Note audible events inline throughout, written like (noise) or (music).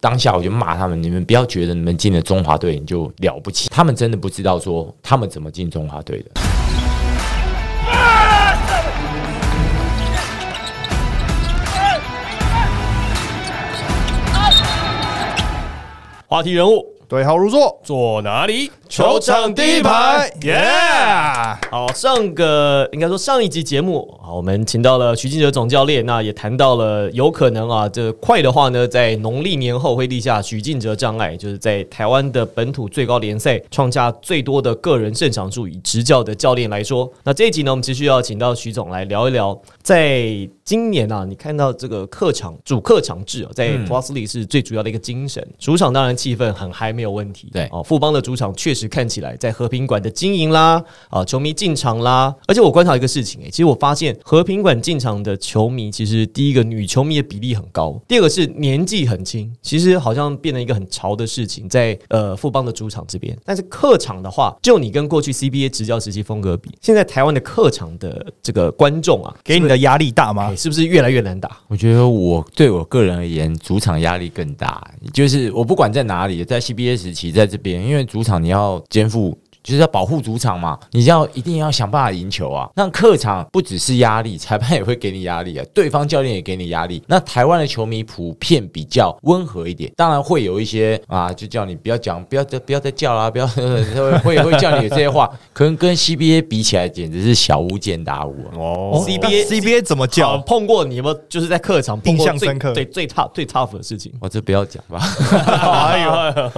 当下我就骂他们，你们不要觉得你们进了中华队你就了不起，他们真的不知道说他们怎么进中华队的。话题人物对号入座，坐哪里？球场第一排，耶！好，上个应该说上一集节目啊，我们请到了徐静哲总教练，那也谈到了有可能啊，这快的话呢，在农历年后会立下许静哲障碍，就是在台湾的本土最高联赛创下最多的个人胜场数，以执教的教练来说，那这一集呢，我们继续要请到徐总来聊一聊，在今年啊，你看到这个客场主客场制啊，在 Plus 里是最主要的一个精神，主场当然气氛很嗨，没有问题，对。哦，富邦的主场确实看起来在和平馆的经营啦，啊，球迷进场啦，而且我观察一个事情、欸，其实我发现和平馆进场的球迷，其实第一个女球迷的比例很高，第二个是年纪很轻，其实好像变成一个很潮的事情，在呃富邦的主场这边，但是客场的话，就你跟过去 CBA 执教时期风格比，现在台湾的客场的这个观众啊，给你的压力大吗欸？是不是越来越难打？我觉得我对我个人而言，主场压力更大。就是我不管在哪里，在 CBA 时期，在这边，因为主场你要要肩负。就是要保护主场嘛，你要一定要想办法赢球啊。那客场不只是压力，裁判也会给你压力啊，(laughs) 对方教练也给你压力。那台湾的球迷普遍比较温和一点，当然会有一些啊，就叫你不要讲，不要再不要再叫啦，不要 (laughs) 会会叫你这些话。可能跟 CBA 比起来，简直是小巫见大巫啊。哦 CBA CBA 怎么叫？碰过你有没有就是在客场碰过最印象深刻对最 tough 最 tough 的事情？我这不要讲吧，哎呦，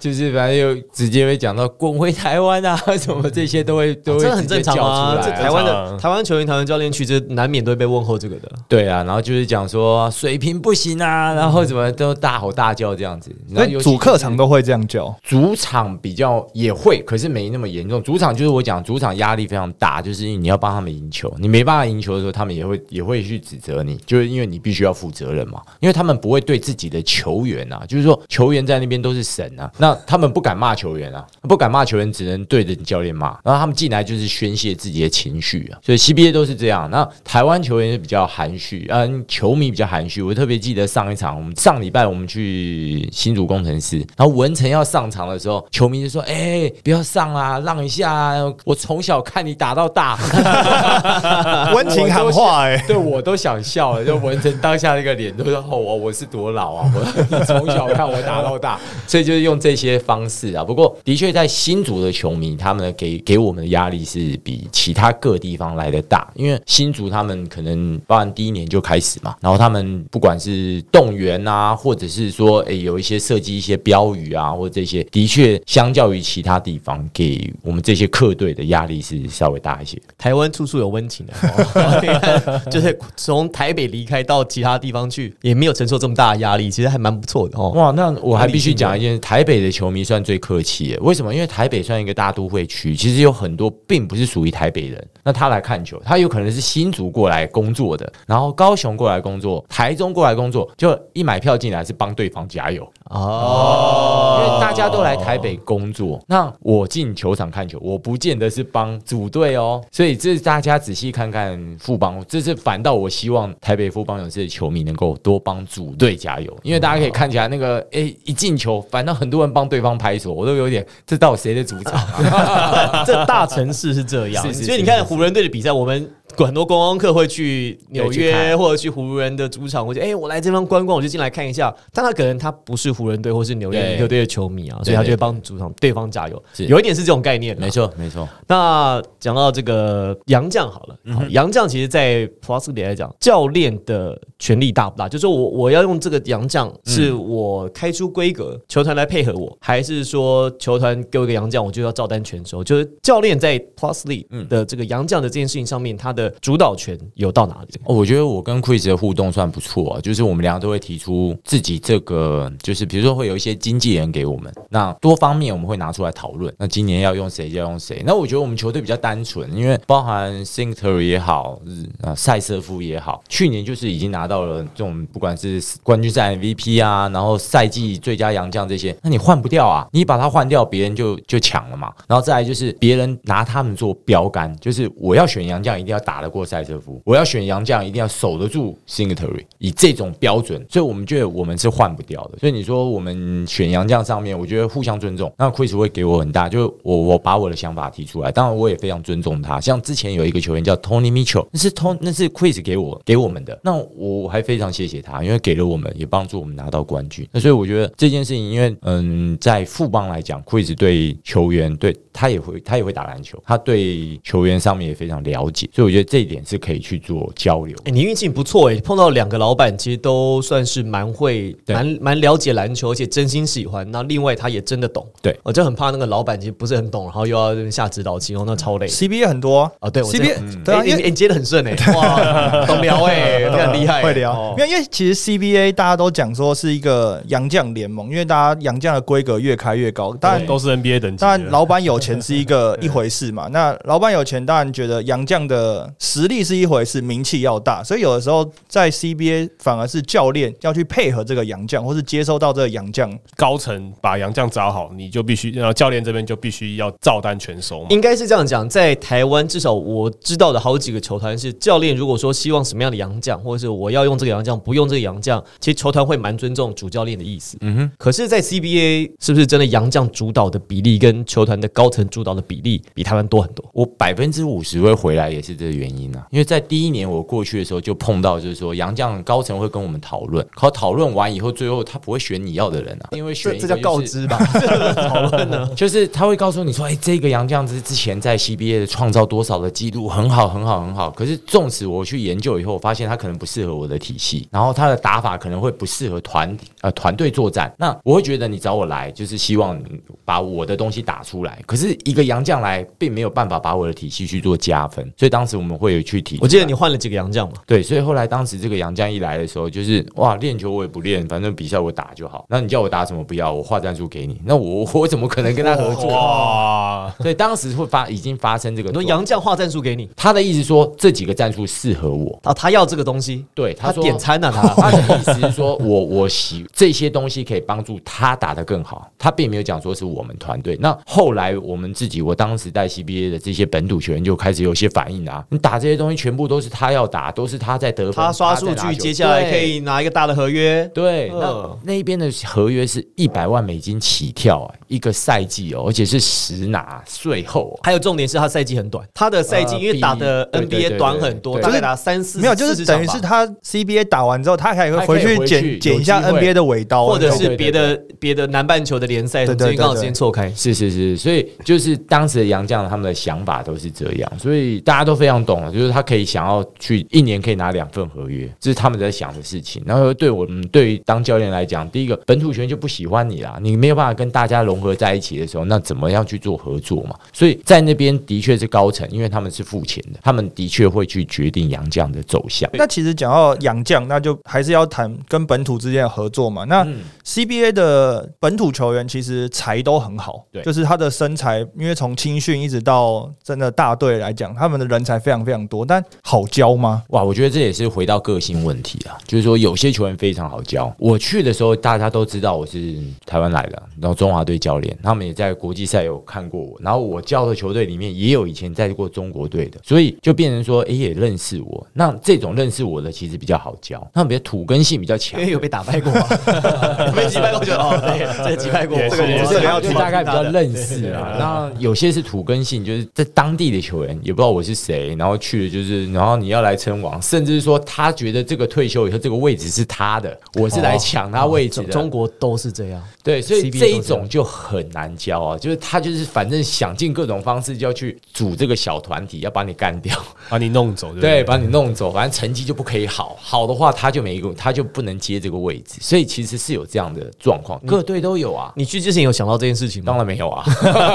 就是反正又直接会讲到滚回台湾啊，什么这些都会都会这很正常啊！直接叫出来啊这台湾的台湾球员、台湾教练去，这难免都会被问候这个的。对啊，然后就是讲说水平不行啊，然后怎么都大吼大叫这样子。所以然后尤其主客场都会这样叫。主场比较也会，可是没那么严重。主场就是我讲，主场压力非常大，就是因为你要帮他们赢球，你没办法赢球的时候，他们也会也会去指责你，就是因为你必须要负责任嘛。因为他们不会对自己的球员啊，就是说球员在那边都是神啊，那他们不敢骂球员啊，不敢骂球员，只能对着你教练骂。然后他们进来就是宣泄自己的情绪啊，所以 CBA 都是这样。那台湾球员是比较含蓄，嗯，球迷比较含蓄。我特别记得上一场，我们上礼拜我们去新竹工程师，然后文成要上场的时候，球迷就说：“哎、不要上啊，让一下啊！我从小看你打到大，(laughs) 温情喊话哎、(laughs) 对我都想笑了。就文成当下那个脸，都说：哦，我我是多老啊！我 (laughs) 从小看我打到大，所以就是用这些方式啊。不过的确，在新竹的球迷，他们给给我们的压力是比其他各地方来的大，因为新竹他们可能包含第一年就开始嘛，然后他们不管是动员啊，或者是说诶、有一些设计一些标语啊，或者这些，的确相较于其他地方，给我们这些客队的压力是稍微大一些。台湾处处有温情的，哦就是从台北离开到其他地方去，也没有承受这么大的压力，其实还蛮不错的哦。哇，那我还必须讲一件，台北的球迷算最客气耶。为什么？因为台北算一个大都会区，其实有很多并不是属于台北人，那他来看球，他有可能是新竹过来工作的，然后高雄过来工作，台中过来工作，就一买票进来是帮对方加油。哦，因为大家都来台北工作，那我进球场看球，我不见得是帮组队哦。所以这大家仔细看看富邦，这是反倒我希望台北富邦勇士的球迷能够多帮组队加油，因为大家可以看起来那个诶、一进球，反倒很多人帮对方拍手，我都有点这到底谁的主场啊？(laughs) (laughs) 这大城市是这样，是是所以你看湖人队的比赛，我们很多观光客会去纽约或者去湖人的主场，或者哎、我来这方观光，我就进来看一下。但他可能他不是湖人队或是纽约对尼克队的球迷啊，所以他就会帮主场对方加油，是有一点是这种概念。没。错，没错，那讲到这个杨绛好了，好杨绛其实，在 Plus 里来讲，教练的权力大不大？就是说我我要用这个洋将，是我开出规格，球团来配合我，还是说球团给我一个洋将，我就要照单全收？就是教练在 Plus 里的这个洋将的这件事情上面，他的主导权有到哪里？哦，我觉得我跟 Chris 的互动算不错啊，就是我们两个都会提出自己这个，就是比如说会有一些经纪人给我们，那多方面我们会拿出来讨论。那今年要用谁就要用谁。那我觉得我们球队比较单纯，因为包含 Singer 也好，日啊塞瑟夫也好，去年就是已经拿到了这种不管是冠军赛 MVP 啊，然后赛季最佳洋将这些，那你换不掉啊，你把它换掉，别人就就抢了嘛。然后再来就是别人拿他们做标杆，就是我要选洋将一定要打。得过赛车夫，我要选洋将一定要守得住 Singletary，以这种标准，所以我们觉得我们是换不掉的。所以你说我们选洋将上面，我觉得互相尊重。那 Chris 会给我很大，就我我把我的想法提出来，当然我也非常尊重他。像之前有一个球员叫 Tony Mitchell，那是 Tony 那是 Chris 给我给我们的，那我还非常谢谢他，因为给了我们，也帮助我们拿到冠军。那所以我觉得这件事情，因为嗯，在富邦来讲，Chris 对球员对他也会他也会打篮球，他对球员上面也非常了解，所以我觉得这一点是可以去做交流。哎、你运气不错哎、碰到两个老板，其实都算是蛮会、蛮蛮了解篮球，而且真心喜欢。那另外他也真的懂，对我就很怕那个老板其实不是很懂，然后又要下指导棋，哦，那超累。CBA 很多啊啊，对我 CBA 对你你接的很顺哎、哇，懂聊哎、你很厉害、会聊哦，因为因为其实 CBA 大家都讲说是一个洋将联盟，因为大家洋将的规格越开越高。当然，都是 NBA 等。当然老板有钱是一个 (laughs) 一回事嘛。那老板有钱，当然觉得洋将的实力是一回事，名气要大。所以有的时候在 CBA 反而是教练要去配合这个洋将，或是接收到这个洋将。高层把洋将找好，你就必须，然后教练这边就必须要照单全收嘛。应该是这样讲，在台湾至少我知道的好几个球团是教练，如果说希望什么样的洋将，或者是我要用这个洋将，不用这个洋将，其实球团会蛮尊重主教练的意思。嗯哼。可是，在 CBA 是不是真的洋将主导的比例跟球团的高层主导的比例比台湾多很多？我百分之五十会回来也是这个原因啊，因为在第一年我过去的时候就碰到，就是说杨将高层会跟我们讨论，可讨论完以后，最后他不会选你要的人啊，因为选这叫告知吧？(laughs) 讨论呢？(laughs) 就是他会告诉你说，哎、这个杨将之之前在 CBA 的创造多少的记录，很好，很好，很好。可是纵使我去研究以后，我发现他可能不适合我的体系，然后他的打法可能会不适合团呃团队作战。那我会觉得你找我来，就是希望把我的东西打出来。可是一个杨将来，并没有办法把我的体系去做加分，所以当时我们会有去提。我记得你换了几个洋将嘛？对，所以后来当时这个杨将一来的时候，就是哇，练球我也不练，反正比赛我打就好。那你叫我打什么不要，我画战术给你，那我我怎么可能跟他合作？哇，所以当时会发已经发生这个很多状况。洋将画战术给你，他的意思说这几个战术适合我。啊，他要这个东西，对，他说点餐啊，(laughs) 他他的意思是说我我喜这些东西可以帮助他打得更好。他并没有讲说是我们团队。那后来我们自己，我当时带 CBA 的这些本土球员就开始有些反应啊，你打这些东西全部都是他要打，都是他在得分，他刷数据，接下来可以拿一个大的合约。对，那嗯那边的合约是一百万美金起跳啊，一个赛季哦，而且是实拿税后、哦。还有重点是他赛季很短，他的赛季呃因为打的 NBA 短很多，对大概打三四没有，就是40场吧等于是他 CBA 打完之后，他还会回去剪剪一下 NBA 的尾刀啊，或者是别的别的南半球的联赛，刚好对对时间错开。是是是，所以就是当时的杨绛他们的想法都是这样，所以大家都非常懂了，就是他可以想要去一年可以拿两份合约，这是他们在想的事情。然后对我们对于当教练来讲，第一个本土球员就不喜欢你啦，你没有办法跟大家融合在一起的时候，那怎么样去做合作嘛？所以在那边的确是高层，因为他们是付钱的，他们的确会去决定杨绛的走向。那其实讲到洋将，那就还是要谈跟本土之间的合作嘛。那嗯 CBA 的本土球员其实才都很好，对就是他的身材，因为从青训一直到真的大队来讲，他们的人才非常非常多，但好教吗？哇，我觉得这也是回到个性问题啊，就是说有些球员非常好教。我去的时候，大家都知道我是台湾来的，然后中华队教练，他们也在国际赛有看过我，然后我教的球队里面也有以前在过中国队的，所以就变成说，诶，也认识我。那这种认识我的其实比较好教，他们比较土根性比较强。因。为有被打败过嘛，有 (laughs) 被击败过就哦，对，这个击败过，这个也这个要就大概比较认识啊。那有些是土根性，就是在当地的球员也不知道我是谁，然后去的就是，然后你要来称王，甚至是说他觉得这个退休以后这个位置是他的，我是来抢他位置的。中中国都是这样，对，所以这一种就很难教啊，就是他就是反正想尽各种方式就要去组这个小团体，要把你干掉，把你弄走，对？对，把你弄走，反正成绩就不可以好，好的话他就没一个，他就不能接这个位置，所以其实是有这样的状况，各队都有啊。你去之前有想到这件事情吗？当然没有啊，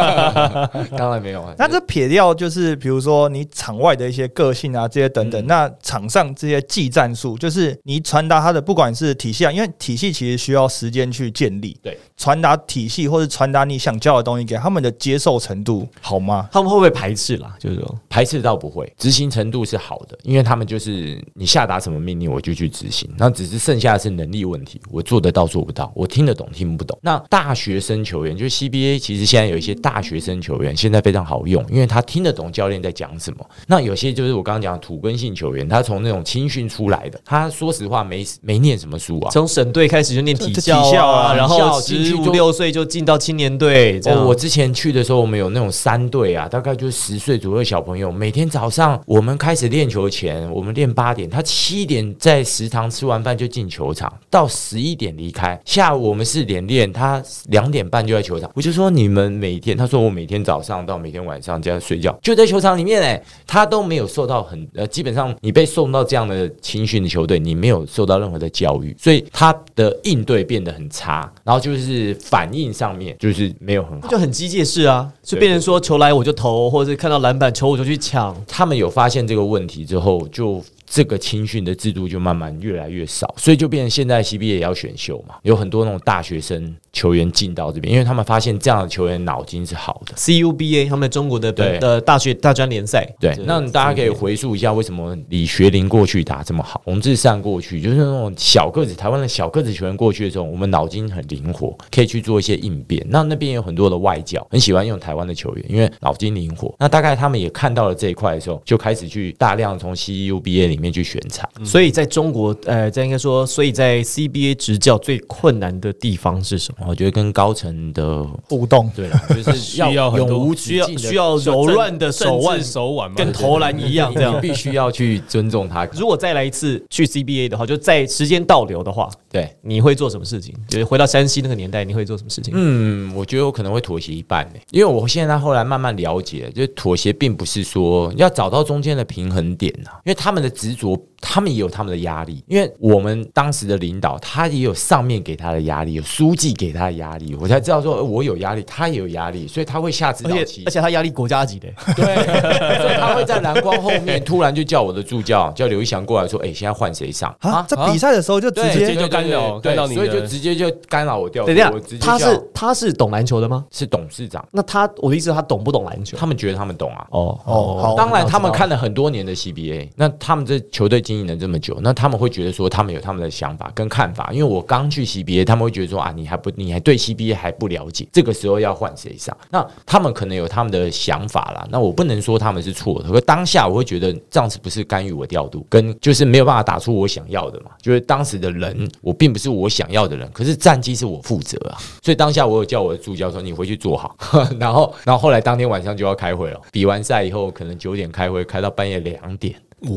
(laughs) 当然没有啊。那这撇掉就是比如说你场外的一些个性啊这些等等，嗯那场上这些技战术，就是你传达他的不管是体系啊，因为体系其实需要时间去建立，对，传达体系或者传达你想教的东西给他们的接受程度好吗？他们会不会排斥啦？就是说，排斥倒不会，执行程度是好的，因为他们就是你下达什么命令我就去执行，那只是剩下的是能力问题，我做得到做不到，我听得懂听不懂。那大学生球员就是 CBA，其实现在有一些大学生球员现在非常好用，因为他听得懂教练在讲什么。那有些就是我刚刚讲的土根性球员，他从那种青训出来的，他说实话没没念什么书啊。从省队开始就念体这校体校啊，啊然后十五六岁就进到青年队，我之前去的时候，我们有那种三队啊，大概就是十岁左右的小朋友，每天早上我们开始练球前，我们练八点，他七点在食堂吃完饭就进球场，到十一点离开。下午我们是连练，他两点半就在球场。我就说你们每天，他说我每天早上到每天晚上就要睡觉，就在球场里面哎、他都没有受到很呃，基本上你被送到这样的青训的球队，你没有受到任何的教育，所以他的应对变得很差，然后就是反应上面就是没有很好。就很机械式啊，就变成说球来我就投，或者是看到篮板球我就去抢。他们有发现这个问题之后，就这个青训的制度就慢慢越来越少，所以就变成现在 CBA 也要选秀嘛，有很多那种大学生球员进到这边，因为他们发现这样的球员脑筋是好的。CUBA 他们中国的本的大学大专联赛，对，那大家可以回溯一下为什么李学林过去打这么好，洪志善过去就是那种小个子台湾的小个子球员过去的时候，我们脑筋很灵活，可以去做一些应变。那那边有很多的外教，很喜欢用台湾的球员，因为脑筋灵活。那大概他们也看到了这一块的时候，就开始去大量从 CUBA 里面去选材。所以在中国，呃，在应该说，所以在 CBA 执教最困难的地方是什么？我觉得跟高层的互动。对了，就是需要很多永无止需要境的需要柔软的手腕手腕嘛，跟投篮一样这样你。必须要去尊重他。如果再来一次去 CBA 的话，就在时间倒流的话，对，你会做什么事情？就是回到山西那个年代，你会做什么事情？嗯，我觉得我可能会妥协一半呢，因为我现在后来慢慢了解，就是妥协并不是说要找到中间的平衡点呐、因为他们的执着，他们也有他们的压力，因为我们当时的领导他也有上面给他的压力，有书记给他的压力，我才知道说呃我有压力，他也有压力，所以他会下指而且导棋而，且他压力国家级的，对，(laughs) 所以他会在蓝光后面突然就叫我的助教叫刘一翔过来说，哎、现在换谁上啊，在比赛的时候就直对，接接就干扰对干扰你所以就直接就干扰我调度。等一下我直接，他叫是他是懂篮球的吗？是董事长，那他我的意思，他懂不懂篮球？他们觉得他们懂啊。哦哦好当然，他们看了很多年的 CBA，那他们这球队经营了这么久，那他们会觉得说，他们有他们的想法跟看法。因为我刚去 CBA，他们会觉得说啊，你还不，你你还对 CBA 还不了解，这个时候要换谁上？那他们可能有他们的想法啦。那我不能说他们是错的，可当下我会觉得这样子不是干预我调度，跟就是没有办法打出我想要的嘛。就是当时的人，我并不是我想要的人，可是战绩是我负责啊。所以当下我有叫我的助教说，你回去做好。(laughs) 然后，然后后来当天晚上就要开会了，比完赛以后可能九点开会，开到半夜两点。你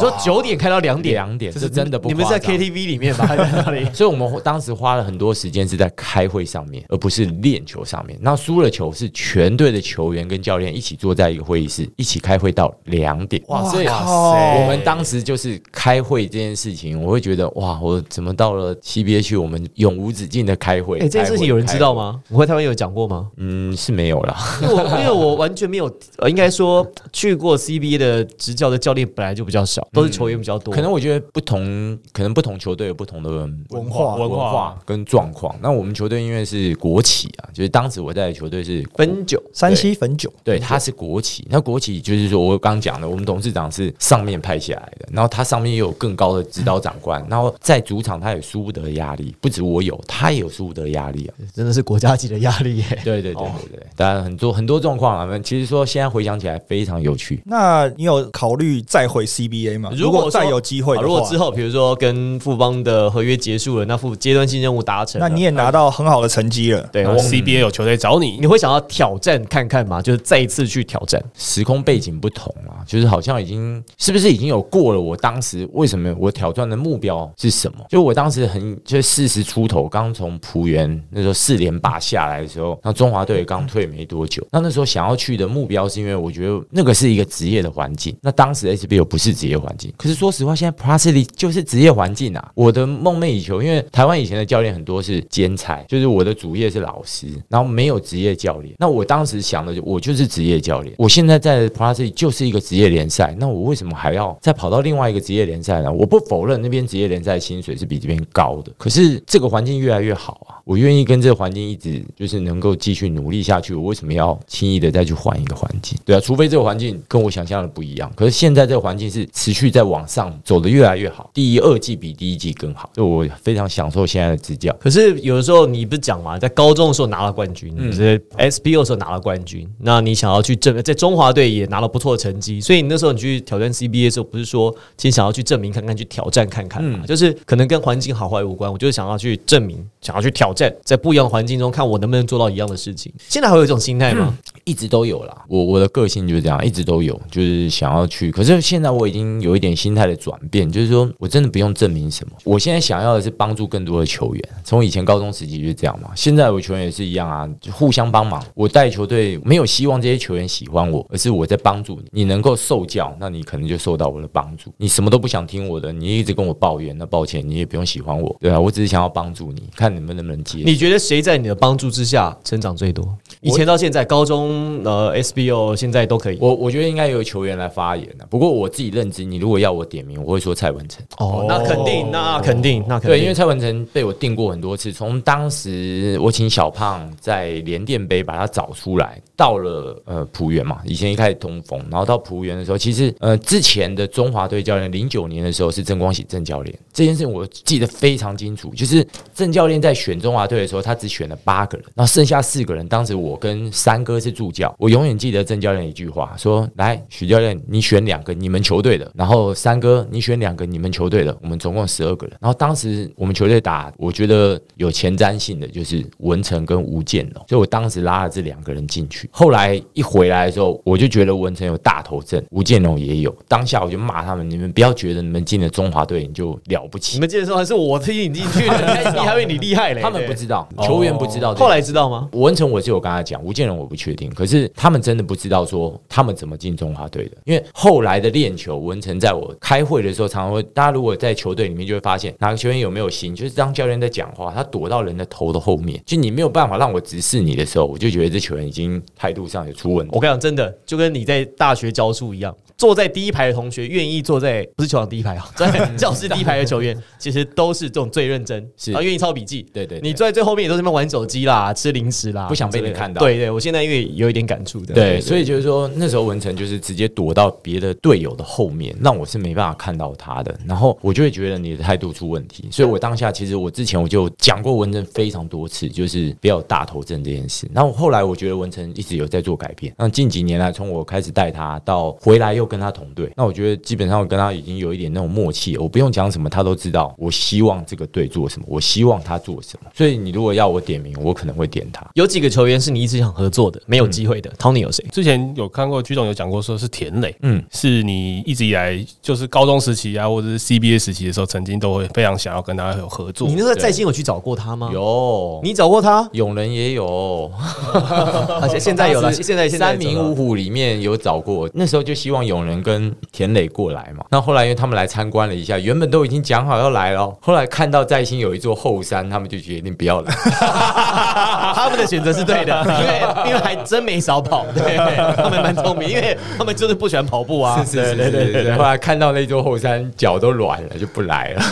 说九点开到两点，两点是真的不你们是在 KTV 里面吧？还是在哪里？(laughs) 所以我们当时花了很多时间是在开会上面，而不是练球上面。那输了球是全队的球员跟教练一起坐在一个会议室，一起开会到两点。哇，所以靠我们当时就是开会这件事情，我会觉得哇，我怎么到了 CBA 去，我们永无止境的开会？哎，这件事情有人知道？吗？我会台湾有讲过吗？嗯，是没有啦。因为我因为我完全没有，呃，应该说去过 CBA 的执教的教练本来就比较少，都是球员比较多。可能我觉得不同，可能不同球队有不同的文化文化跟状况。那我们球队因为是国企啊，就是当时我在的球队是汾酒山西汾酒，对，他是国企。那国企就是说我刚讲的，我们董事长是上面派下来的，然后他上面也有更高的指导长官，然后在主场他也输不得压力，不止我有，他也有输不得压力啊。真的是国家级的压力耶。对对对对对，当然很多很多状况啊，其实说现在回想起来非常有趣。那你有考虑再回 CBA 嘛？如如果果再有机会的话，如果之后比如说跟富邦的合约结束了，那副阶段性任务达成，那你也拿到很好的成绩了。对我然后 CBA 有球队找你你，会想要挑战看看吗？就是再一次去挑战。时空背景不同啊，就是好像已经是不是已经有过了？我当时为什么我挑战的目标是什么？就我当时很就四十出头，刚从浦原那时候四连霸下来的时候，那中华队刚退没多久，那那时候想要去的目标是因为我觉得那个是一个职业的环境。那当时不是职业环境，可是说实话，现在 plus 里就是职业环境啊。我的梦寐以求，因为台湾以前的教练很多是兼差，就是我的主业是老师，然后没有职业教练。那我当时想的，我就是职业教练。我现在在 Plus League 就是一个职业联赛，那我为什么还要再跑到另外一个职业联赛呢？我不否认那边职业联赛薪水是比这边高的，可是这个环境越来越好啊，我愿意跟这个环境一直就是能够继续努力下去。我为什么要轻易的再去换一个环境？对啊，除非这个环境跟我想象的不一样。可是现在这个环环境是持续在往上走的越来越好，第一二季比第一季更好，就我非常享受现在的执教。可是有的时候你不是讲嘛，在高中的时候拿了冠军，嗯你在 SBO 的时候拿了冠军，那你想要去证在中华队也拿了不错的成绩，所以你那时候你去挑战 CBA 的时候，不是说其实想要去证明看看，去挑战看看嘛，嗯就是可能跟环境好坏无关，我就是想要去证明，想要去挑战，在不一样的环境中看我能不能做到一样的事情。现在还有这种心态吗？一直都有啦，我我的个性就是这样，一直都有，就是想要去。可是现在我已经有一点心态的转变，就是说我真的不用证明什么，我现在想要的是帮助更多的球员。从以前高中时期就是这样嘛，现在我球员也是一样啊，就互相帮忙。我带球队没有希望这些球员喜欢我，而是我在帮助你。你能够受教，那你可能就受到我的帮助。你什么都不想听我的，你一直跟我抱怨，那抱歉，你也不用喜欢我，对啊，我只是想要帮助你，看你们能不能接。你觉得谁在你的帮助之下成长最多？以前到现在，高中呃 SBO 现在都可以。我我觉得应该有球员来发言的，不过我自己认知，你如果要我点名，我会说蔡文成。哦，那肯定，那肯定，那肯定，对，因为蔡文成被我定过很多次，从当时我请小胖在联电杯把他找出来，到了呃浦原嘛，以前一开始通风，然后到浦原的时候，其实呃之前的中华队教练零九年的时候是郑光喜郑教练，这件事情我记得非常清楚，就是郑教练在选中华队的时候，他只选了八个人，然后剩下四个人，当时我跟三哥是助教，我永远记得郑教练一句话，说来许教练你选两个你们球队的，然后三哥你选两个你们球队的，我们总共十二个人，然后当时我们球队打，我觉得有前瞻性的就是文成跟吴建龙，所以我当时拉了这两个人进去。后来一回来的时候，我就觉得文成有大头症，吴建龙也有。当下我就骂他们：你们不要觉得你们进了中华队你就了不起你们进的时候还是我推你进去的，(laughs) 你还以为你厉害嘞？他们不知道，球员不知道。后来知道吗？文成我是有跟他讲，吴建龙我不确定，可是他们真的不知道说他们怎么进中华队的，因为后来的练球，文成在我开会的时候，常常会大家如果在球队里面就会发现哪个球员有没有心，就是当教练在讲话，他躲到人的头的后面，就你没有办法让我直视你的时候，我就觉得这球员已经态度上有出问题。我。跟你讲，真的就跟你在大学教书一样，坐在第一排的同学愿意坐在不是球场第一排啊，(laughs) 坐在教室第一排的球员，其实都是这种最认真，是。啊，愿意抄笔记。对对对。你坐在最后面也都是在那边玩手机啦、吃零食啦，不想被你看到。对对，我现在因为有一点感触的，对，所以就是说，那时候文成就是直接躲到别的队友的后面，那我是没办法看到他的。然后我就会觉得你的态度出问题，所以我当下其实我之前我就讲过文成非常多次，就是不要有大头症这件事。然后后来我觉得文成一直有在做改变。那近几年来，从我开始带他到回来又跟他同队，那我觉得基本上我跟他已经有一点那种默契，我不用讲什么，他都知道我希望这个队做什么，我希望他做什么。所以你如果要我点名，我可能会点他。有几个球员是你一直想合作的，没有机会的。Tony 有谁？之前有看过曲总有讲过，说是田磊，嗯嗯，是你一直以来就是高中时期啊，或者是 CBA 时期的时候，曾经都会非常想要跟他有合作你。那时候在新有去找过他吗？，有你找过他？永仁也有，(laughs) 而且现在有了，现在现在三名五虎里面有找过，那时候就希望永仁跟田磊过来嘛。那后来因为他们来参观了一下，原本都已经讲好要来了，后来看到在新有一座后山，他们就决定不要来。(laughs) 他们的选择是对的，(laughs) 因为因为还真没少跑，对，他们蛮聪明，因为他们就是不喜欢跑步啊。是是是是是。后来看到那座后山，脚都软了，就不来了。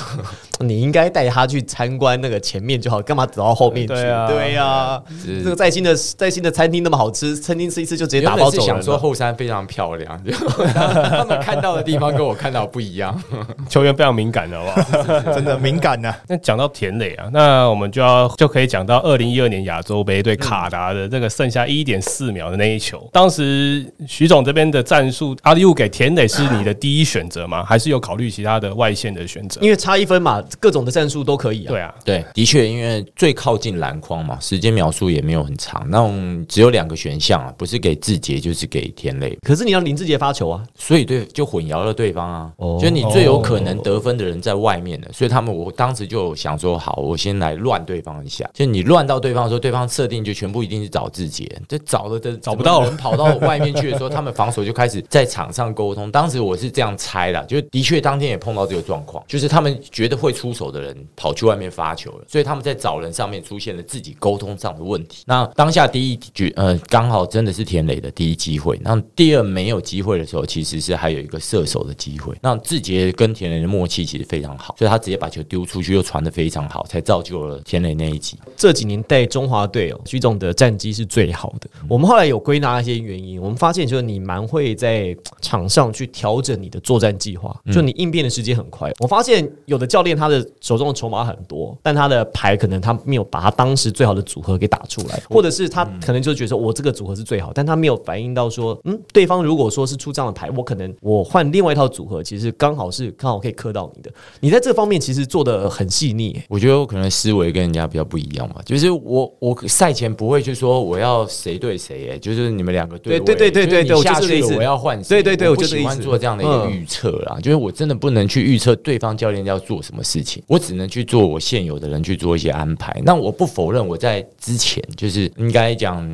你应该带他去参观那个前面就好，干嘛走到后面去？对啊对呀，是这个在新的在新的餐厅那么好吃，餐厅吃一次就直接打包走人了。说后山非常漂亮，就他们看到的地方跟我看到不一样。(laughs) 球员非常敏感的，好不好？(laughs) 真的敏感呐、(laughs) 那讲到田磊啊，那我们就要就可以讲到二零一二年亚洲杯对卡达的这个剩下一点四秒的那一球。当时徐总这边的战术，阿利乌给田磊是你的第一选择吗？还是有考虑其他的外线的选择？因为差一分嘛，各种的战术都可以啊。对啊，对，的确，因为最靠近篮筐嘛，时间描述也没有很长，那种只有两个选项啊，不是给志杰就是给田磊，可是你让林志杰发球啊，所以对就混淆了对方啊。哦就你最有可能得分的人在外面的，所以他们我当时就想说，好，我先来乱对方一下。就你乱到对方的时候，对方设定就全部一定是找志杰，这找了的找不到人跑到外面去的时候，他们防守就开始在场上沟通。当时我是这样猜的，就的确当天也碰到这个状况，就是他们觉得会出出手的人跑去外面发球了，所以他们在找人上面出现了自己沟通上的问题。那当下第一局呃刚好真的是田磊的第一机会，那第二没有机会的时候，其实是还有一个射手的机会。那志杰跟田磊的默契其实非常好，所以他直接把球丢出去，又传的非常好，才造就了田磊那一集。这几年带中华队哦，徐总的战绩是最好的。我们后来有归纳一些原因，我们发现就是你蛮会在场上去调整你的作战计划，就你应变的时间很快。我发现有的教练他的手中的筹码很多，但他的牌可能他没有把他当时最好的组合给打出来，或者是他可能就觉得说我这个组合是最好，但他没有反映到说，嗯，对方如果说是出这样的牌，我可能我换另外一套组合，其实刚好是刚好可以磕到你的。你在这方面其实做的很细腻、欸我觉得我可能思维跟人家比较不一样嘛，就是我我赛前不会去说我要谁对谁，哎，就是你们两个对对对对对我就是这意思去了我要换谁，对对对我就喜欢做这样的一个嗯预测啦，就是我真的不能去预测对方教练要做什么事事情，我只能去做我现有的人去做一些安排。那我不否认我在之前就是应该讲，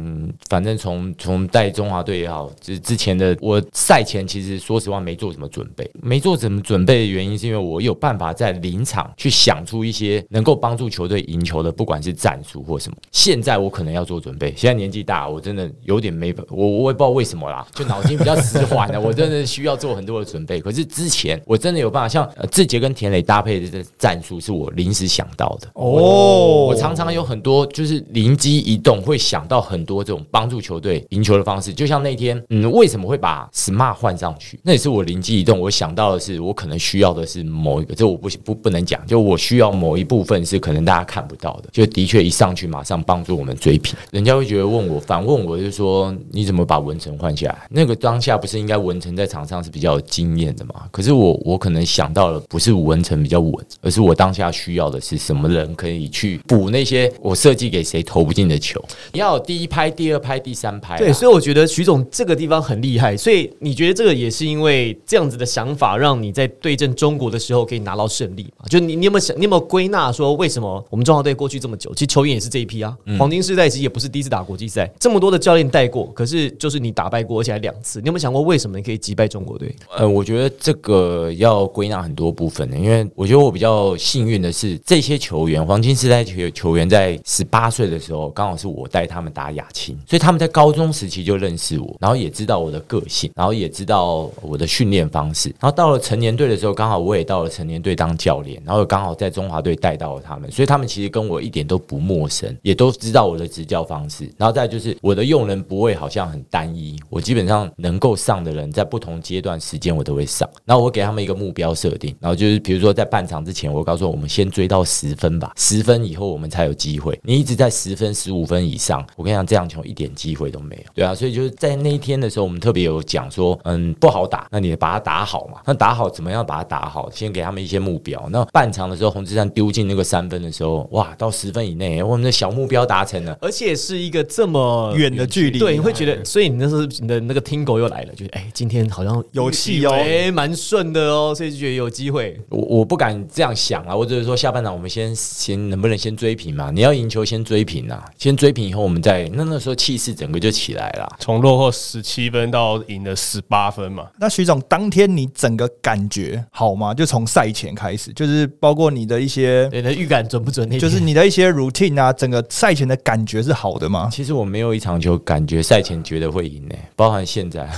反正从从带中华队也好，就是之前的我赛前其实说实话没做什么准备，没做什么准备的原因是因为我有办法在临场去想出一些能够帮助球队赢球的，不管是战术或什么。现在我可能要做准备，现在年纪大，我真的有点没我我也不知道为什么啦，就脑筋比较迟缓了，我真的需要做很多的准备。可是之前我真的有办法，像志杰跟田磊搭配的这战术是我临时想到的哦我常常有很多就是灵机一动，会想到很多这种帮助球队赢球的方式。就像那天，嗯，为什么会把 Smart 换上去？那也是我灵机一动，我想到的是，我可能需要的是某一个，这我不不不能讲，就我需要某一部分是可能大家看不到的，就的确一上去马上帮助我们追平。人家会觉得问我反问我，就说你怎么把文成换下来？那个当下不是应该文成在场上是比较有经验的嘛？可是我我可能想到了，不是文成比较稳，而是我当下需要的是什么人可以去补那些我设计给谁投不进的球。你要有第一拍、第二拍、第三拍啊、对，所以我觉得徐总这个地方很厉害。所以你觉得这个也是因为这样子的想法，让你在对阵中国的时候可以拿到胜利嘛？就你你有没有想，你有没有归纳说，为什么我们中华队过去这么久，其实球员也是这一批啊？黄金时代其实也不是第一次打国际赛，这么多的教练带过，可是就是你打败过，而且还两次。你有没有想过，为什么你可以击败中国队？呃，我觉得这个要归纳很多部分的，因为我觉得我比较幸运的是，这些球员，黄金时代球球员在十八岁的时候，刚好是我带他们打亚青，所以他们在高中时期就认识我，然后也知道我的个性，然后也知道我的训练方式，然后到了成年队的时候，刚好我也到了成年队当教练，然后刚好在中华队带到了他们，所以他们其实跟我一点都不陌生，也都知道我的执教方式，然后再就是我的用人不会好像很单一，我基本上能够上的人，在不同阶段时间我都会上，然后我给他们一个目标设定，然后就是比如说在半场之前，我告诉我们先追到十分吧，十分以后我们才有机会。你一直在十分、十五分以上，我跟你讲，这样球一点机会都没有。对啊，所以就是在那一天的时候，我们特别有讲说，嗯，不好打，那你把它打好嘛。那打好怎么样把它打好？先给他们一些目标。那半场的时候，洪志山丢进那个三分的时候，哇，到十分以内，我们的小目标达成了。而且是一个这么远的距离对，你会觉得，所以你那时候你的那个听狗又来了，就是哎，今天好像有气哦哎，蛮顺的哦，所以就觉得有机会。我我不敢这样想啊，我只是说下半场我们先先能不能先追平嘛？你要赢球先追平啊，先追平以后我们再那那时候气势整个就起来了。从落后十七分到赢了十八分嘛，那徐总，当天你整个感觉好吗？就从赛前开始，就是包括你的一些，你的预感准不准？就是你的一些 routine 啊，整个赛前的感觉是好的吗？其实我没有一场球感觉赛前觉得会赢呢、包含现在，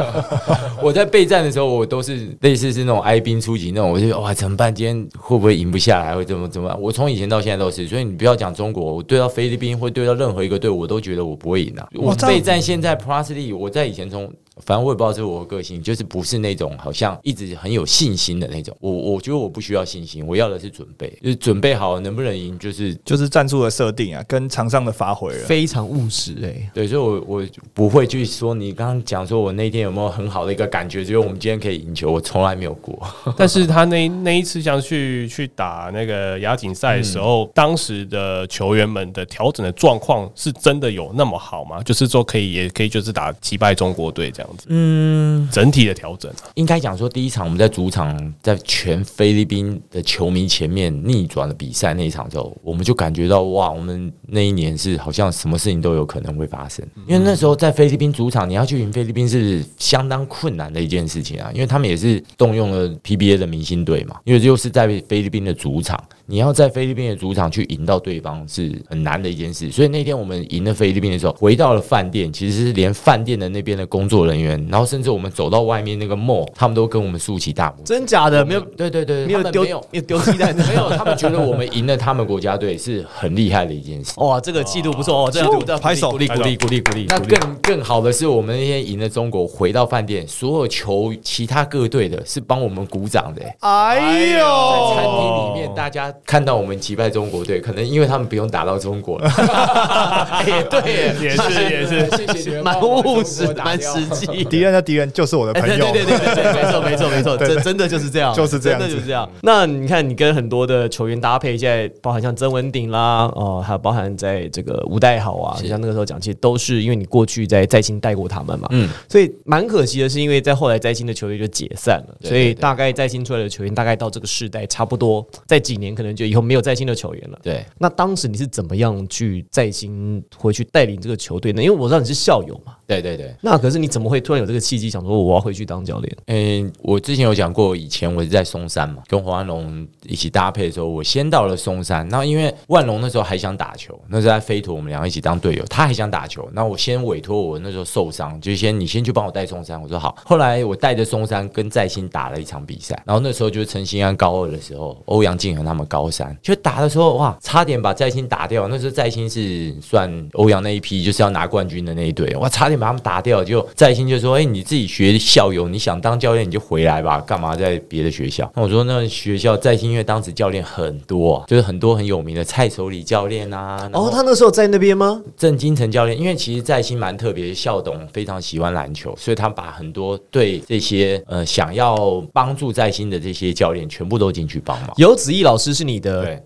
(laughs) 我在备战的时候，我都是类似是那种哀兵出击那种，我就哇怎么办？今天会不会赢不下来？会怎么怎么？我从以前到现在都是，所以你不要讲中国，我对到菲律宾或对到任何一个队，我都觉得我不会赢啊。我备战现在 Plus Lee，我在以前从。反正我也不知道这是我的个性，就是不是那种好像一直很有信心的那种。我我觉得我不需要信心，我要的是准备，就是准备好能不能赢，就是就是战术的设定啊，跟场上的发挥了。非常务实哎、对，所以我我不会去说你刚刚讲说我那天有没有很好的一个感觉，只有我们今天可以赢球，我从来没有过。(laughs) 但是他那那一次想去去打那个亚锦赛的时候，当时的球员们的调整的状况是真的有那么好吗？就是说可以也可以就是打击败中国队这样嗯，整体的调整啊，应该讲说，第一场我们在主场，在全菲律宾的球迷前面逆转了比赛那一场之后，我们就感觉到哇，我们那一年是好像什么事情都有可能会发生。因为那时候在菲律宾主场，你要去赢菲律宾是相当困难的一件事情啊，因为他们也是动用了 PBA 的明星队嘛，因为又是在菲律宾的主场，你要在菲律宾的主场去赢到对方是很难的一件事。所以那天我们赢了菲律宾的时候，回到了饭店，其实是连饭店的那边的工作人员，然后甚至我们走到外面那个 mall，他们都跟我们竖起大拇指。真假的没有对对对，没有丢没有没有丢鸡蛋没有，他们觉得我们赢了他们国家队是很厉害的一件事。(laughs) 哇，这个气度不错哦，这拍手鼓励鼓励鼓励鼓励。那更更好的是，我们那天赢了中国，回到饭店，所有球其他各队的是帮我们鼓掌的、欸哎在，餐厅里面，大家看到我们击败中国队，可能因为他们不用打到中国了。(laughs) 也，对耶，也是也是，谢谢你们蛮务实，蛮实际。敌人的敌人就是我的哎朋友，对对对对对，没错没错没错，真真的就是这样，就是这样真的就是这样。那你看，你跟很多的球员搭配，现在包含像曾文鼎啦，哦，还有包含在这个吴代豪啊，是。像那个时候讲，其实都是因为你过去在在新带过他们嘛，嗯，所以蛮可惜的是，因为在后来在新的球队就解散了，所以对对。大概在新出来的球员，大概到这个世代差不多，在几年可能就以后没有在新的球员了。对，那当时你是怎么样去在新回去带领这个球队呢？因为我知道你是校友嘛，对对对。那可是你怎么会突然有这个契机，想说我要回去当教练？嗯，我之前有讲过，以前我是在松山嘛，跟黄安龙一起搭配的时候，我先到了松山。那因为万龙那时候还想打球，那时候在飞图，我们两个一起当队友，他还想打球。那我先委托我那时候受伤，就先你先去帮我带松山。我说好。后来我带着松山跟在新打了一场比赛，然后那时候就是陈兴安高二的时候，欧阳靖和他们高三，就打的时候哇，差点把在兴打掉。那时候在兴是算欧阳那一批就是要拿冠军的那一队，哇，差点把他们打掉。就在兴就说：“哎、你自己学校友，你想当教练你就回来吧，干嘛在别的学校？”那我说：“那学校在兴，因为当时教练很多、啊，就是很多很有名的蔡守礼教练啊，哦，他那时候在那边吗？郑金城教练，因为其实在兴蛮特别，校董非常喜欢篮球，所以他把很多对这些呃想要帮助在新的这些教练全部都进去帮忙。”游子毅老师是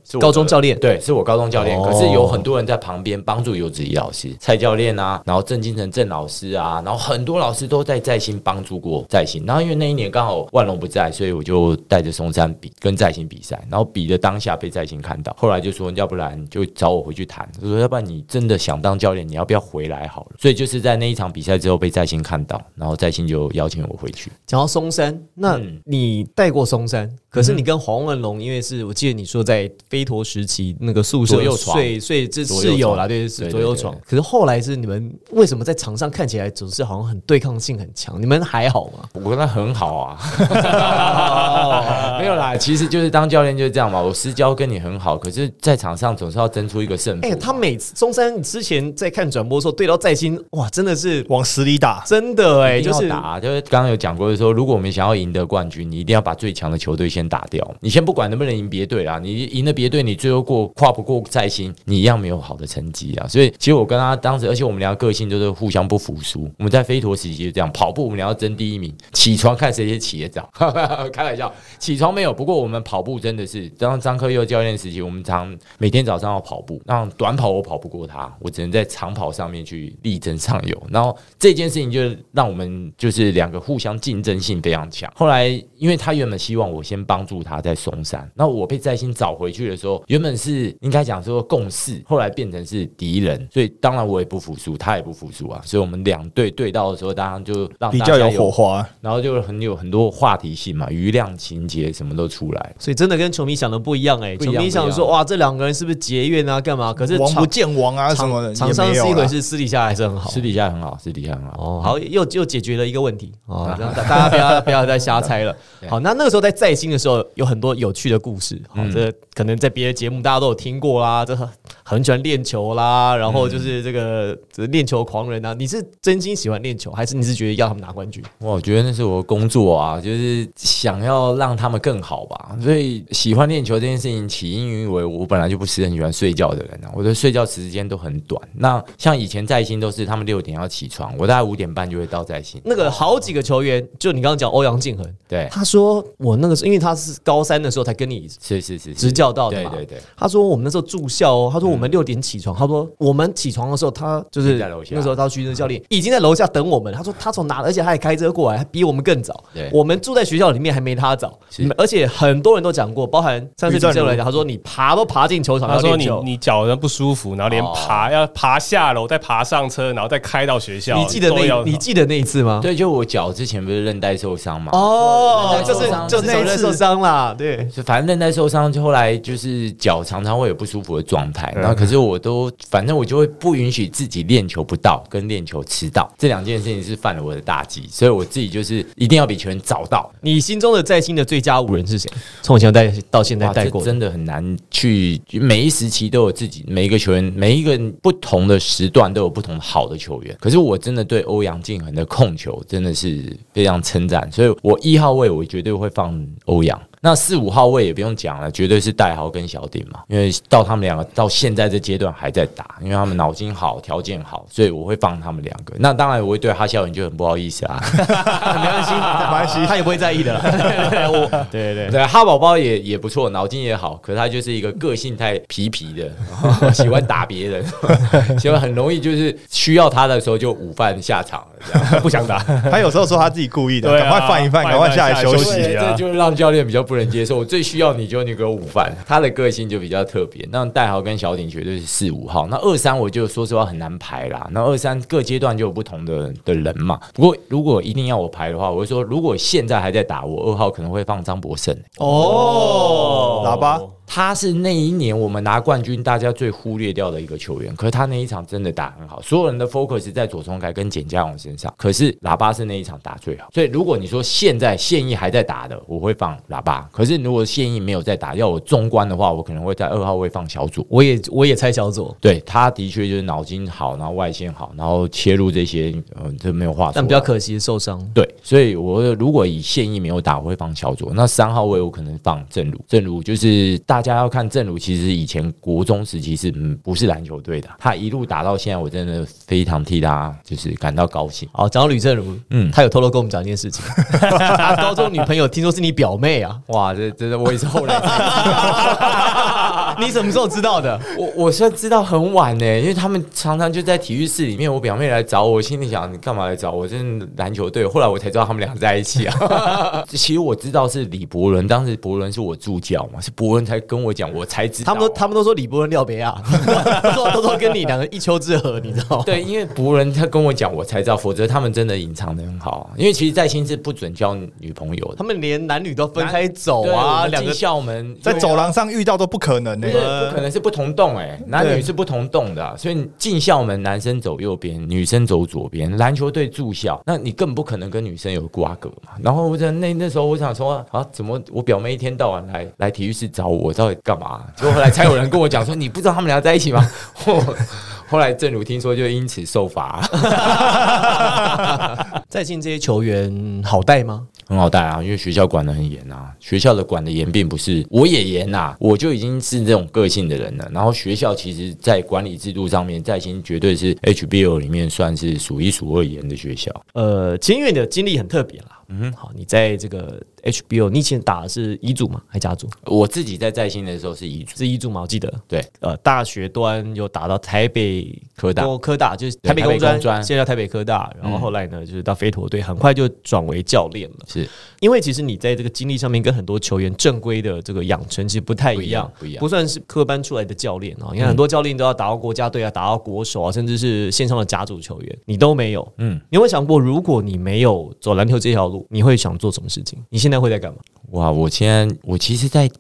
是我的高中教练，对，是我高中教练。哦可是有很多人在旁边帮助游子怡老师、蔡教练啊，然后郑金城郑老师啊，然后很多老师都在在新帮助过在新。然后因为那一年刚好万隆不在，所以我就带着松山比跟在新比赛，然后比的当下被在新看到，后来就说要不然就找我回去谈，就说要不然你真的想当教练，你要不要回来好了？所以就是在那一场比赛之后被在新看到，然后在新就邀请我回去。讲到松山，那嗯你带过松山，可是你跟黄文龙，因为是我记得你说在飞陀时期那个宿舍左右床睡睡这室友啦，对，是左右床。可是后来是你们为什么在场上看起来总是好像很对抗性很强？你们还好吗？我跟他很好啊，(laughs) 没有啦，其实就是当教练就是这样嘛。我私交跟你很好，可是在场上总是要争出一个胜负哎、嘛。他每次中山之前在看转播的时候对到在新，哇，真的是往死里打，真的哎、就是要打，就是刚刚有讲过，就是说，如果我们想要赢得冠军，你一定要把最强的球队先打掉。你先不管能不能赢别队啦，你赢了别队，你最后过跨不过在新，你一样没有好的成绩啊。所以其实我跟他当时，而且我们俩个性都是互相不服输。我们在飞陀时期就这样，跑步我们俩要争第一名，起床看谁先起得早。(laughs) 开玩笑，起床没有，不过我们跑步真的是，当张科佑教练时期，我们常每天早上要跑步，那短跑我跑不过他，我只能在长跑上面去力争上游。然后这件事情就让我们就是两个互相竞争性非常强。后来因为他原本希望我先帮助他在松山，那我被在新找回去的时候，原本是应该讲说共事，后来变成是敌人，所以当然我也不服输，他也不服输啊。所以我们两队对到的时候，当然就让比较有火花。然后就很有很多话题性嘛，余量情节什么都出来。所以真的跟球迷想的不一样哎、球迷想说哇，这两个人是不是结怨啊？干嘛？可是场王不见王啊什么的，场上有一回事，私底下还是很好。私底下很好，私底下很好。哦，好，又又解决了一个问题哦，(laughs) 让大大家不要不要再瞎猜了。(laughs) 好，那那个时候在在新的时候，有很多有趣的故事。好，这可能在别的节目大家都有听过啦，这很很喜欢练球啦，然后就是这个这练球狂人啊。你是真心喜欢练球，还是你是觉得要他们拿冠军？我觉得那是我的工作啊，就是想要让他们更好吧。所以喜欢练球这件事情起因于我我本来就不是很喜欢睡觉的人啊，我的睡觉时间都很短。那像以前在新都是他们六点要起床，我大概五点半就会到在新。那个好几个球员，就你刚刚讲欧阳靖恒，对，他说我那个时候，因为他是高三的时候才跟你是是是是执教到的嘛。对对对，他说我们那时候住校哦，他说我们六点起床，他说我们起床的时候，他就是在楼下那时候他徐正教练已经在楼下等我们。他说他从哪，而且他还开车过来，还比我们更早对。我们住在学校里面还没他早，而且很多人都讲过，包含上次吕正如比赛来讲，他说你爬都爬进球场他说你。你脚呢不舒服，然后连哦爬要爬下楼，再爬上车，然后再开到学校。你记得那你记得那一次吗？对，就我脚之前不是韧带受伤嘛，哦，就是就是那一次受伤啦，对。就反正韧带受伤，就后来就是脚常常会有不舒服的状态，嗯然后可是我都反正我就会不允许自己练球不到跟练球迟到这两件事情是犯了我的大忌，所以我自己就是一定要比球员早到。你心中的在新的最佳五人是谁？从以前带到现在带过，真的很难去，每一时期都有自己每一个球员，每一个不同的时段都有不同好的球员。可是我真的对欧阳靖恒的控球真的是非常称赞，所以我一号位我绝对会放欧阳。那四五号位也不用讲了，绝对是戴豪跟小鼎嘛，因为到他们两个到现在这阶段还在打，因为他们脑筋好，条件好，所以我会放他们两个。那当然我会对哈孝远就很不好意思啊，(laughs) 没关系，没关系，他也不会在意的啦。(laughs) 我 (laughs) 对对对，对，哈宝宝也也不错，脑筋也好，可是他就是一个个性太皮皮的，喜欢打别人，喜欢很容易就是需要他的时候就午饭下场了，这样。不想打。他有时候说他自己故意的，赶快放一放，赶快下来休息这就让教练比较不能接受。我最需要你就你给我午饭，他的个性就比较特别。那戴豪跟小鼎绝对是四五号，那二三我就说实话很难排啦。那二三各阶段就有不同的的人嘛。不过如果一定要我排的话，我会说如果现在还在打，我二号可能会放张博胜。哦，喇叭他是那一年我们拿冠军，大家最忽略掉的一个球员。可是他那一场真的打很好，所有人的 focus 在左宗凯跟简家勇身上。可是喇叭是那一场打最好。所以如果你说现在现役还在打的，我会放喇叭。可是如果现役没有在打，要我中观的话，我可能会在二号位放小左。我也我也猜小左，对，他的确就是脑筋好，然后外线好，然后切入这些，嗯、这没有话说。但比较可惜受伤。对，所以我如果以现役没有打，我会放小左。那三号位我可能放正如，正如就是大家要看正如，其实以前国中时期是嗯不是篮球队的，他一路打到现在，我真的非常替他就是感到高兴。哦，讲到吕正如，嗯，嗯他有偷偷跟我们讲一件事情，他 (laughs) 高中女朋友听说是你表妹啊，哇，这真的我也是后来才你什么时候知道的？我我是知道很晚呢，因为他们常常就在体育室里面，我表妹来找我，我心里想你干嘛来找我？真的篮球队。后来我才知道他们俩在一起啊。(laughs) 其实我知道是李伯伦，当时伯伦是我助教嘛，是伯伦才跟我讲，我才知道。他们都他们都说李伯伦廖别亚，(laughs) 都说都说跟你两个一丘之貉，你知道吗？对，因为伯伦他跟我讲，我才知道，否则他们真的隐藏的很好啊。因为其实在新是不准交女朋友的他，们连男女都分开走啊，两个校门在走廊上遇到都不可能呢、对，不可能是不同栋哎、男女是不同栋的啊、所以进校门男生走右边，女生走左边。篮球队住校，那你更不可能跟女生有瓜葛嘛。然后我在那那时候我想说啊，怎么我表妹一天到晚来来体育室找我，到底干嘛？结果后来才有人跟我讲说，你不知道他们俩在一起吗？(laughs) 我后来正如听说，就因此受罚，(laughs) 在进这些球员好带吗？很好带啊，因为学校管得很严啊。学校的管得严，并不是我也严呐、我就已经是这种个性的人了。然后学校其实在管理制度上面，在新绝对是 HBO 里面算是数一数二严的学校。呃，其实因为你的经历很特别啦。嗯，好，你在这个 HBO，你以前打的是乙组吗？还甲组？我自己在在新的时候是乙组，是乙组吗？我记得。对，呃，大学端有打到台北科大哦科大就是台北工专，现在台北科大，然后后来呢，就是到飞陀队，很快就转为教练了。是因为其实你在这个经历上面跟很多球员正规的这个养成其实不太一样，不一样不算是科班出来的教练啊。你看很多教练都要打到国家队啊，打到国手啊，甚至是线上的甲组球员，你都没有。嗯嗯，你有没有想过，如果你没有走篮球这条路，你会想做什么事情？你现在会在干嘛？哇！我现在我其实在，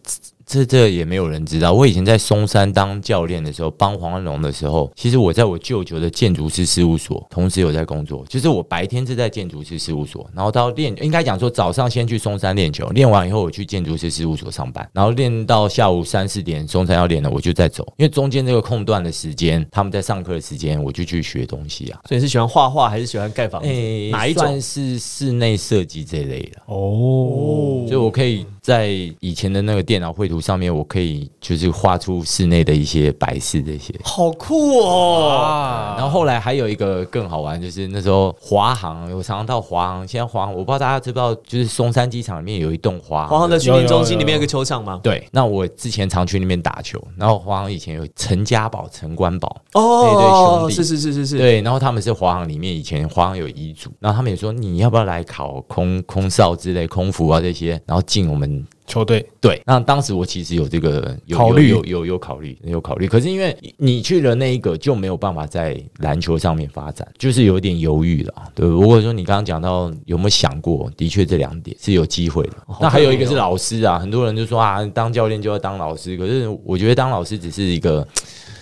这这也没有人知道。我以前在松山当教练的时候，帮黄安龙的时候，其实我在我舅舅的建筑师事务所，同时有在工作。就是我白天是在建筑师事务所，然后到练，应该讲说早上先去松山练球，练完以后我去建筑师事务所上班，然后练到下午三四点，松山要练了，我就再走。因为中间这个空段的时间，他们在上课的时间，我就去学东西啊。所以你是喜欢画画还是喜欢盖房子？诶哪一种算？是室内设计这类的？哦，所以我可以在以前的那个电脑绘图图上面，我可以就是画出室内的一些摆饰这些。好酷哦！啊然后后来还有一个更好玩，就是那时候华航，我常常到华航。现在华航，我不知道大家知不知道，就是松山机场里面有一栋华华航的训练中心里面有个球场吗？对，那我之前常去那边打球，然后华航以前有陈家宝、陈官宝，哦，那对兄弟是是是是是，对，然后他们是华航里面以前华航有遗嘱，然后他们也说你要不要来考空空少之类、空服啊这些，然后进我们球队对，那当时我其实有这个有考虑有有有有考虑有考虑，可是因为你去了那一个就没有办法在篮球上面发展，就是有点犹豫了。对，如果说你刚刚讲到有没有想过，的确这两点是有机会的。那还有一个是老师啊，很多人就说啊，当教练就要当老师，可是我觉得当老师只是一个。(tsk)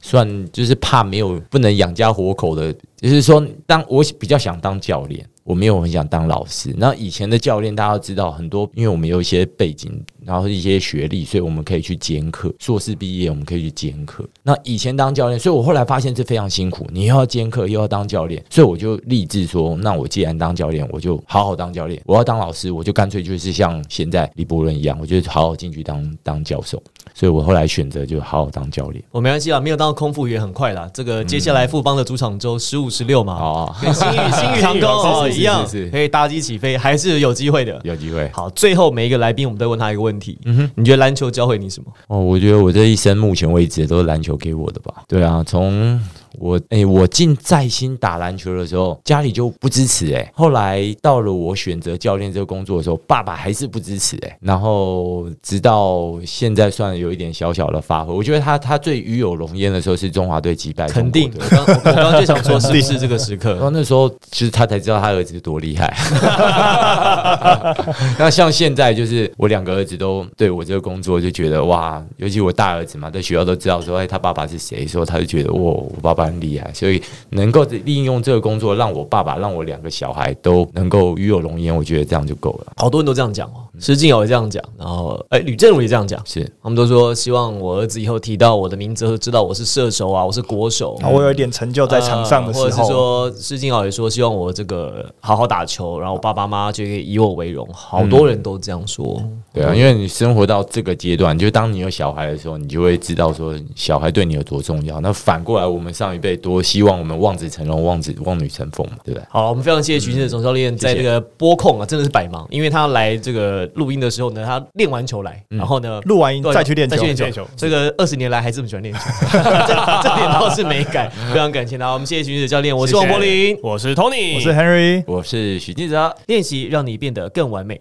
算就是怕没有不能养家活口的，就是说当我比较想当教练，我没有很想当老师。那以前的教练大家都知道很多，因为我们有一些背景，然后一些学历，所以我们可以去兼课。硕士毕业我们可以去兼课。那以前当教练，所以我后来发现这非常辛苦，你又要兼课又要当教练，所以我就立志说，那我既然当教练，我就好好当教练；我要当老师，我就干脆就是像现在李伯伦一样，我就好好进去当当教授。所以我后来选择就好好当教练。我没关系啊，没有当空腹也很快啦。这个接下来富邦的主场周十五十六嘛，哦，跟新宇新宇航空 (laughs) 哦一样可以搭机起飞，还是有机会的。有机会。好，最后每一个来宾我们都问他一个问题，你觉得篮球教会你什么？哦，我觉得我这一生目前为止都是篮球给我的吧。对啊，从我诶、我进在新打篮球的时候，家里就不支持诶、后来到了我选择教练这个工作的时候，爸爸还是不支持诶、然后直到现在算有一点小小的发挥，我觉得他他最与有荣焉的时候是中华队击败肯定，我刚我刚刚就想说，(laughs) 是不是这个时刻？然后那时候其实他才知道他儿子多厉害。(laughs) 那像现在就是我两个儿子都对我这个工作就觉得哇，尤其我大儿子嘛，在学校都知道说哎他爸爸是谁，所以他就觉得哇我爸爸很厉害，所以能够利用这个工作让我爸爸让我两个小孩都能够与有荣焉，我觉得这样就够了。好多人都这样讲哦，施静友也这样讲，然后哎，吕正武也这样讲，是他们都说希望我儿子以后提到我的名字，会知道我是射手啊，我是国手。啊我有一点成就在场上的时呃或者是，说施静友也说希望我这个好好打球，然后我爸爸妈妈就可以以我为荣。好多人都这样说，对啊，因为你生活到这个阶段，就当你有小孩的时候，你就会知道说小孩对你有多重要。那反过来，我们上一辈多希望我们望子成龙、望子望女成凤嘛，对不对？好，我们非常谢谢徐静的总教练在这个播控啊，真的是百忙，因为他来这个录音的时候呢，他练完球来，然后呢。录完音再去练球再去。练练球。这个二十年来还这么喜欢练球，(laughs) 这这点倒是没改，(laughs) 非常感谢他。我们谢谢徐子教练，我是王柏林，我是 Tony，我是 Henry。我是许记者。练习让你变得更完美。